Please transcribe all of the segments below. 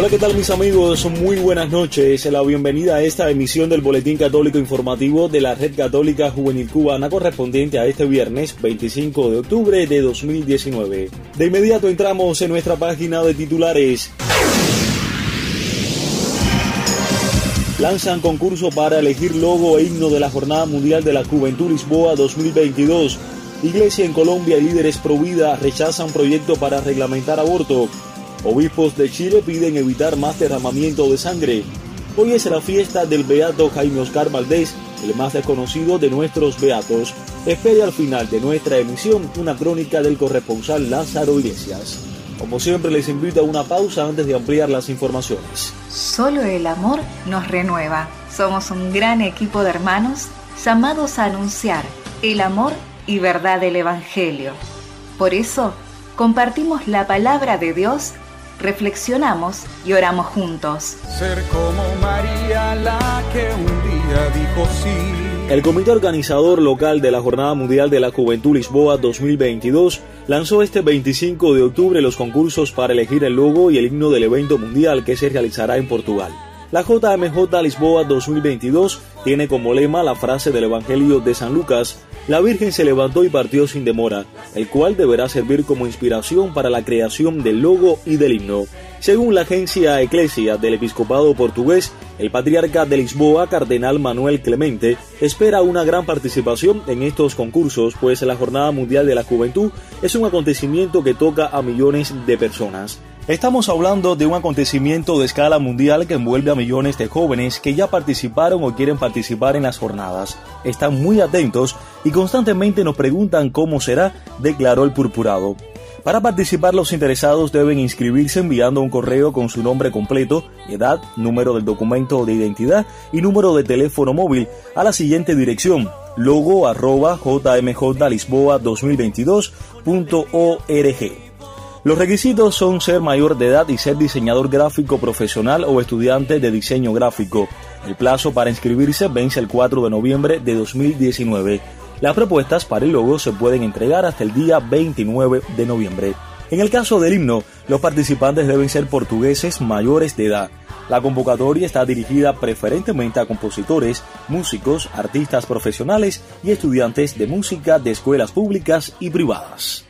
Hola, ¿qué tal mis amigos? Muy buenas noches. La bienvenida a esta emisión del Boletín Católico Informativo de la Red Católica Juvenil Cubana correspondiente a este viernes 25 de octubre de 2019. De inmediato entramos en nuestra página de titulares. Lanzan concurso para elegir logo e himno de la Jornada Mundial de la Juventud Lisboa 2022. Iglesia en Colombia y líderes pro vida rechazan proyecto para reglamentar aborto. Obispos de Chile piden evitar más derramamiento de sangre. Hoy es la fiesta del beato Jaime Oscar Valdés, el más desconocido de nuestros beatos. Espere al final de nuestra emisión una crónica del corresponsal Lázaro Iglesias. Como siempre les invito a una pausa antes de ampliar las informaciones. Solo el amor nos renueva. Somos un gran equipo de hermanos llamados a anunciar el amor y verdad del Evangelio. Por eso, compartimos la palabra de Dios reflexionamos y oramos juntos. Ser como María la que un día dijo sí. El comité organizador local de la Jornada Mundial de la Juventud Lisboa 2022 lanzó este 25 de octubre los concursos para elegir el logo y el himno del evento mundial que se realizará en Portugal. La JMJ Lisboa 2022 tiene como lema la frase del Evangelio de San Lucas, la Virgen se levantó y partió sin demora, el cual deberá servir como inspiración para la creación del logo y del himno. Según la agencia Eclesia del Episcopado Portugués, el patriarca de Lisboa, Cardenal Manuel Clemente, espera una gran participación en estos concursos, pues la Jornada Mundial de la Juventud es un acontecimiento que toca a millones de personas. Estamos hablando de un acontecimiento de escala mundial que envuelve a millones de jóvenes que ya participaron o quieren participar en las jornadas. Están muy atentos y constantemente nos preguntan cómo será, declaró el purpurado. Para participar los interesados deben inscribirse enviando un correo con su nombre completo, edad, número del documento de identidad y número de teléfono móvil a la siguiente dirección logo arroba jmjlisboa2022.org. Los requisitos son ser mayor de edad y ser diseñador gráfico profesional o estudiante de diseño gráfico. El plazo para inscribirse vence el 4 de noviembre de 2019. Las propuestas para el logo se pueden entregar hasta el día 29 de noviembre. En el caso del himno, los participantes deben ser portugueses mayores de edad. La convocatoria está dirigida preferentemente a compositores, músicos, artistas profesionales y estudiantes de música de escuelas públicas y privadas.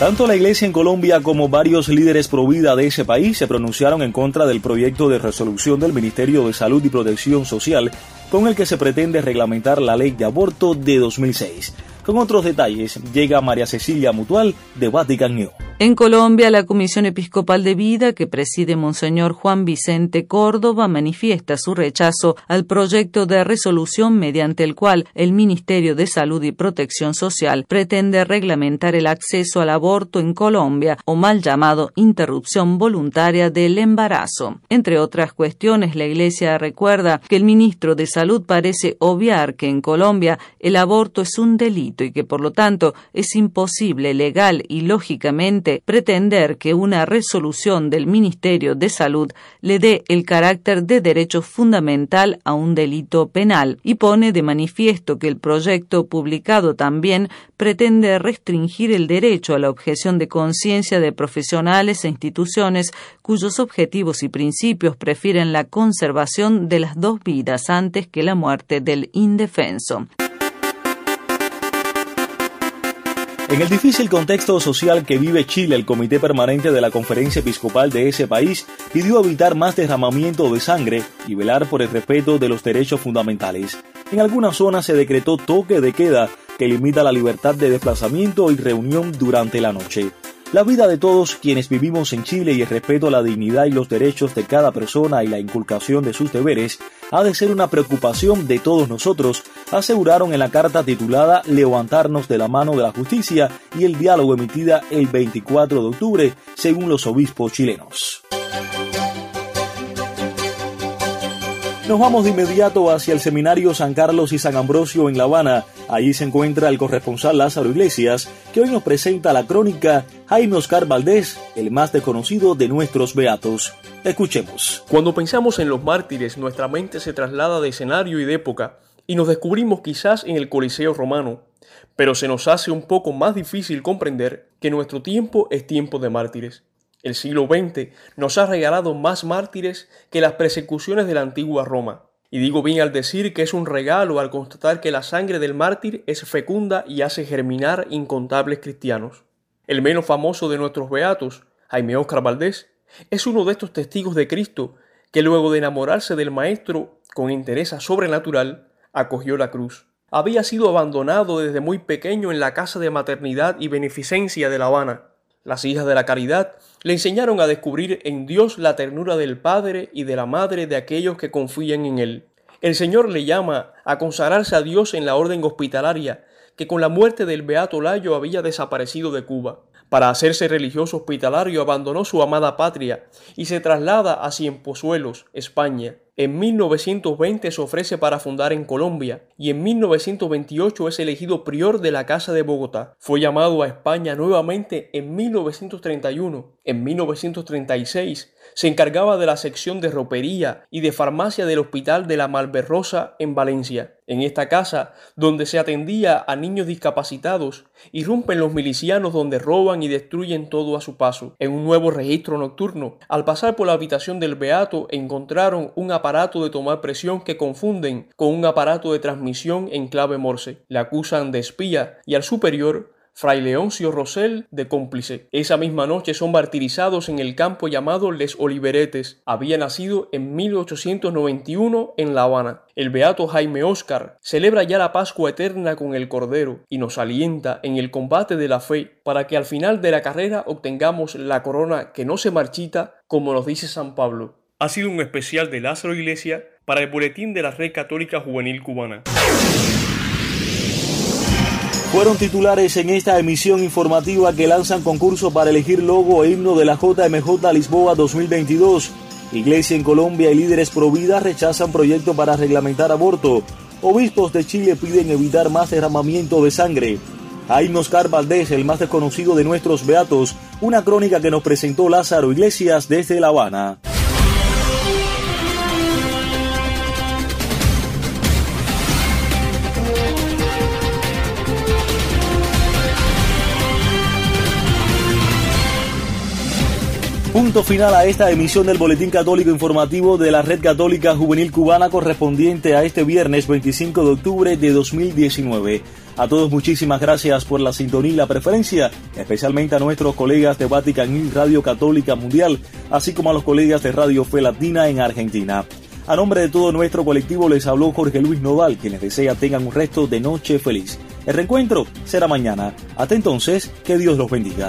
Tanto la iglesia en Colombia como varios líderes pro vida de ese país se pronunciaron en contra del proyecto de resolución del Ministerio de Salud y Protección Social con el que se pretende reglamentar la ley de aborto de 2006. Con otros detalles, llega María Cecilia Mutual de Vatican. En Colombia, la Comisión Episcopal de Vida, que preside Monseñor Juan Vicente Córdoba, manifiesta su rechazo al proyecto de resolución mediante el cual el Ministerio de Salud y Protección Social pretende reglamentar el acceso al aborto en Colombia, o mal llamado interrupción voluntaria del embarazo. Entre otras cuestiones, la Iglesia recuerda que el ministro de Salud parece obviar que en Colombia el aborto es un delito y que por lo tanto es imposible legal y lógicamente pretender que una resolución del Ministerio de Salud le dé el carácter de derecho fundamental a un delito penal y pone de manifiesto que el proyecto publicado también pretende restringir el derecho a la objeción de conciencia de profesionales e instituciones cuyos objetivos y principios prefieren la conservación de las dos vidas antes que la muerte del indefenso. En el difícil contexto social que vive Chile, el Comité Permanente de la Conferencia Episcopal de ese país pidió evitar más derramamiento de sangre y velar por el respeto de los derechos fundamentales. En algunas zonas se decretó toque de queda que limita la libertad de desplazamiento y reunión durante la noche. La vida de todos quienes vivimos en Chile y el respeto a la dignidad y los derechos de cada persona y la inculcación de sus deberes ha de ser una preocupación de todos nosotros, aseguraron en la carta titulada Levantarnos de la mano de la justicia y el diálogo emitida el 24 de octubre, según los obispos chilenos. Nos vamos de inmediato hacia el Seminario San Carlos y San Ambrosio en La Habana. Allí se encuentra el corresponsal Lázaro Iglesias, que hoy nos presenta la crónica Jaime Oscar Valdés, el más desconocido de nuestros beatos. Escuchemos. Cuando pensamos en los mártires, nuestra mente se traslada de escenario y de época y nos descubrimos quizás en el Coliseo romano, pero se nos hace un poco más difícil comprender que nuestro tiempo es tiempo de mártires. El siglo XX nos ha regalado más mártires que las persecuciones de la antigua Roma. Y digo bien al decir que es un regalo al constatar que la sangre del mártir es fecunda y hace germinar incontables cristianos. El menos famoso de nuestros beatos, Jaime Oscar Valdés, es uno de estos testigos de Cristo que luego de enamorarse del Maestro con interés sobrenatural, acogió la cruz. Había sido abandonado desde muy pequeño en la casa de maternidad y beneficencia de La Habana, las hijas de la caridad le enseñaron a descubrir en Dios la ternura del Padre y de la Madre de aquellos que confían en Él. El Señor le llama a consagrarse a Dios en la orden hospitalaria, que con la muerte del Beato Layo había desaparecido de Cuba. Para hacerse religioso hospitalario abandonó su amada patria y se traslada a Cienpozuelos, España. En 1920 se ofrece para fundar en Colombia y en 1928 es elegido prior de la Casa de Bogotá. Fue llamado a España nuevamente en 1931. En 1936 se encargaba de la sección de ropería y de farmacia del Hospital de la Malverrosa en Valencia. En esta casa, donde se atendía a niños discapacitados, irrumpen los milicianos donde roban y destruyen todo a su paso. En un nuevo registro nocturno, al pasar por la habitación del Beato, encontraron un aparato de tomar presión que confunden con un aparato de transmisión en clave Morse. Le acusan de espía y al superior Fray Leoncio Rosell de cómplice. Esa misma noche son martirizados en el campo llamado Les Oliveretes. Había nacido en 1891 en La Habana. El beato Jaime Oscar celebra ya la Pascua eterna con el Cordero y nos alienta en el combate de la fe para que al final de la carrera obtengamos la corona que no se marchita, como nos dice San Pablo. Ha sido un especial de Lázaro Iglesia para el Boletín de la Red Católica Juvenil Cubana fueron titulares en esta emisión informativa que lanzan concurso para elegir logo e himno de la JMJ Lisboa 2022. Iglesia en Colombia y líderes pro vida rechazan proyecto para reglamentar aborto. Obispos de Chile piden evitar más derramamiento de sangre. Jaime Oscar Valdés, el más desconocido de nuestros beatos, una crónica que nos presentó Lázaro Iglesias desde La Habana. Punto final a esta emisión del Boletín Católico Informativo de la Red Católica Juvenil Cubana correspondiente a este viernes 25 de octubre de 2019. A todos muchísimas gracias por la sintonía y la preferencia, especialmente a nuestros colegas de Vatican y Radio Católica Mundial, así como a los colegas de Radio Fe Latina en Argentina. A nombre de todo nuestro colectivo les habló Jorge Luis Nodal, quienes desea tengan un resto de noche feliz. El reencuentro será mañana. Hasta entonces, que Dios los bendiga.